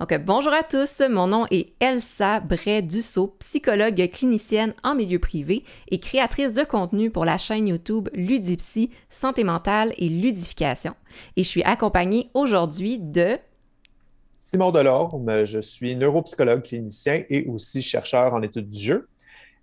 Donc, bonjour à tous, mon nom est Elsa Bray-Dussault, psychologue clinicienne en milieu privé et créatrice de contenu pour la chaîne YouTube Ludipsy, santé mentale et ludification. Et je suis accompagnée aujourd'hui de... Simon Delorme, je suis neuropsychologue clinicien et aussi chercheur en études du jeu.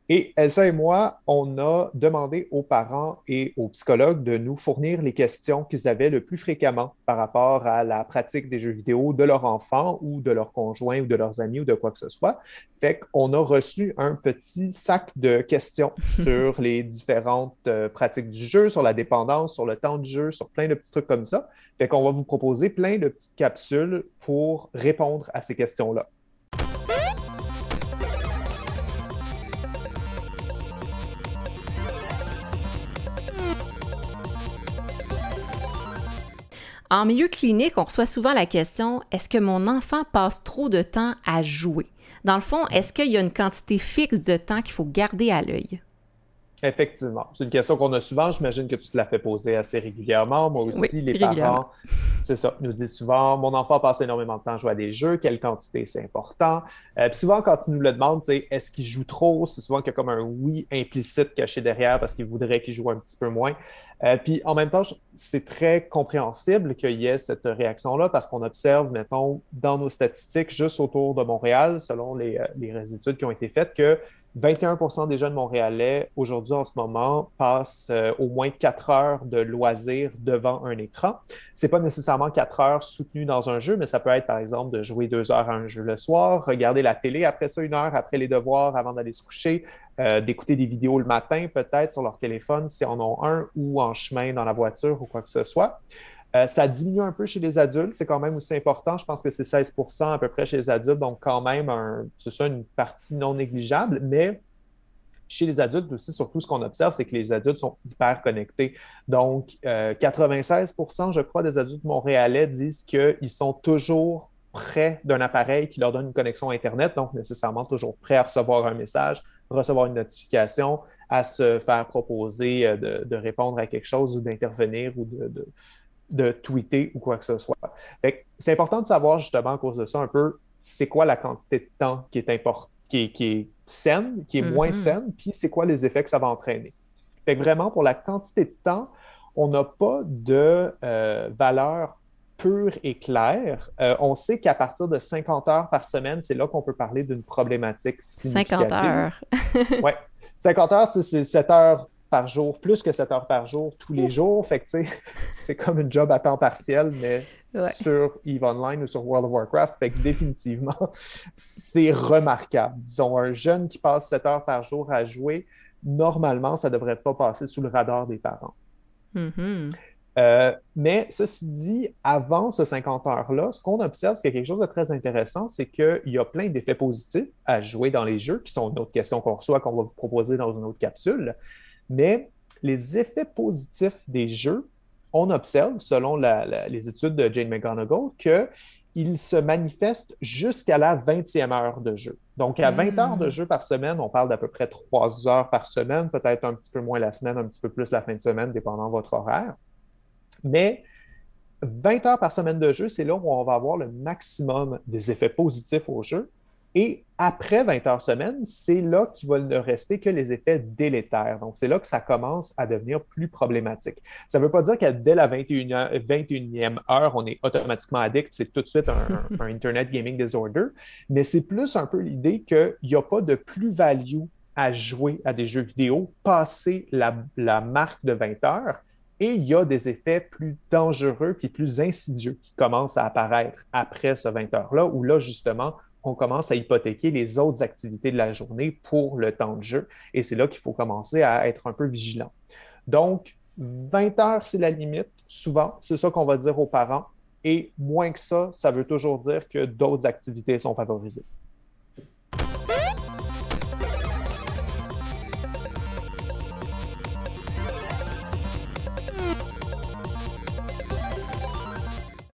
Et Elsa et moi, on a demandé aux parents et aux psychologues de nous fournir les questions qu'ils avaient le plus fréquemment par rapport à la pratique des jeux vidéo de leur enfant ou de leur conjoint ou de leurs amis ou de quoi que ce soit. Fait qu'on a reçu un petit sac de questions sur les différentes euh, pratiques du jeu, sur la dépendance, sur le temps de jeu, sur plein de petits trucs comme ça. Fait qu'on va vous proposer plein de petites capsules pour répondre à ces questions-là. En milieu clinique, on reçoit souvent la question est-ce que mon enfant passe trop de temps à jouer? Dans le fond, est-ce qu'il y a une quantité fixe de temps qu'il faut garder à l'œil? Effectivement. C'est une question qu'on a souvent. J'imagine que tu te la fais poser assez régulièrement. Moi aussi, les parents, c'est ça, nous disent souvent Mon enfant passe énormément de temps à jouer à des jeux, quelle quantité c'est important. Euh, puis souvent, quand ils nous le demandent, est-ce qu'il joue trop C'est souvent qu'il y a comme un oui implicite caché derrière parce qu'il voudrait qu'il joue un petit peu moins. Euh, puis en même temps, c'est très compréhensible qu'il y ait cette réaction-là parce qu'on observe, mettons, dans nos statistiques juste autour de Montréal, selon les, euh, les études qui ont été faites, que 21% des jeunes montréalais aujourd'hui en ce moment passent euh, au moins quatre heures de loisirs devant un écran. C'est pas nécessairement quatre heures soutenues dans un jeu, mais ça peut être par exemple de jouer deux heures à un jeu le soir, regarder la télé après ça une heure après les devoirs avant d'aller se coucher, euh, d'écouter des vidéos le matin peut-être sur leur téléphone si en ont un ou en chemin dans la voiture ou quoi que ce soit. Euh, ça diminue un peu chez les adultes, c'est quand même aussi important. Je pense que c'est 16% à peu près chez les adultes, donc quand même, c'est ça, une partie non négligeable. Mais chez les adultes aussi, surtout, ce qu'on observe, c'est que les adultes sont hyper connectés. Donc, 96% euh, je crois, des adultes montréalais disent qu'ils sont toujours près d'un appareil qui leur donne une connexion Internet, donc nécessairement toujours prêts à recevoir un message, recevoir une notification, à se faire proposer euh, de, répondre à quelque chose ou d'intervenir ou de tweeter ou quoi que ce soit. C'est important de savoir justement à cause de ça un peu c'est quoi la quantité de temps qui est importante, qui est, saine, qui est moins mm-hmm. saine, puis c'est quoi les effets que ça va entraîner. Fait vraiment, pour la quantité de temps, on n'a pas de euh, valeur pure et claire. Euh, on sait qu'à partir de 50 heures par semaine, c'est là qu'on peut parler d'une problématique significative. 50 heures. oui. 50 heures, c'est 7 heures par jour, plus que 7 heures par jour, tous les jours. Fait que, c'est comme une job à temps partiel, mais sur EVE Online ou sur World of Warcraft. Fait que définitivement, c'est remarquable. Disons, un jeune qui passe 7 heures par jour à jouer, normalement, ça ne devrait pas passer sous le radar des parents. Mm-hmm. Euh, mais ceci dit, avant ce 50 heures-là, ce qu'on observe, c'est qu'il y a quelque chose de très intéressant, c'est qu'il y a plein d'effets positifs à jouer dans les jeux, qui sont une autre question qu'on reçoit, qu'on va vous proposer dans une autre capsule. Mais les effets positifs des jeux, on observe, selon les études de Jane McGonigal, qu'ils se manifestent jusqu'à la 20e heure de jeu. Donc, à 20 heures de hmm. jeu par semaine, on parle d'à peu près 3 heures par semaine, peut-être un petit peu moins la semaine, un petit peu plus la fin de semaine, dépendant de votre horaire. Mais 20 heures par semaine de jeu, c'est là où on va avoir le maximum des effets positifs au jeu. Et après 20 heures semaine, c'est là qu'il va ne rester que les effets délétères. Donc, c'est là que ça commence à devenir plus problématique. Ça ne veut pas dire que dès la 21e, 21e heure, on est automatiquement addict, c'est tout de suite un, Internet Gaming Disorder, mais c'est plus un peu l'idée qu'il n'y a pas de plus-value à jouer à des jeux vidéo passer la, la marque de 20 heures. Et il y a des effets plus dangereux et plus insidieux qui commencent à apparaître après ce 20 heures-là, où là, justement, on commence à hypothéquer les autres activités de la journée pour le temps de jeu. Et c'est là qu'il faut commencer à être un peu vigilant. Donc, 20 heures, c'est la limite. Souvent, c'est ça qu'on va dire aux parents. Et moins que ça, ça veut toujours dire que d'autres activités sont favorisées.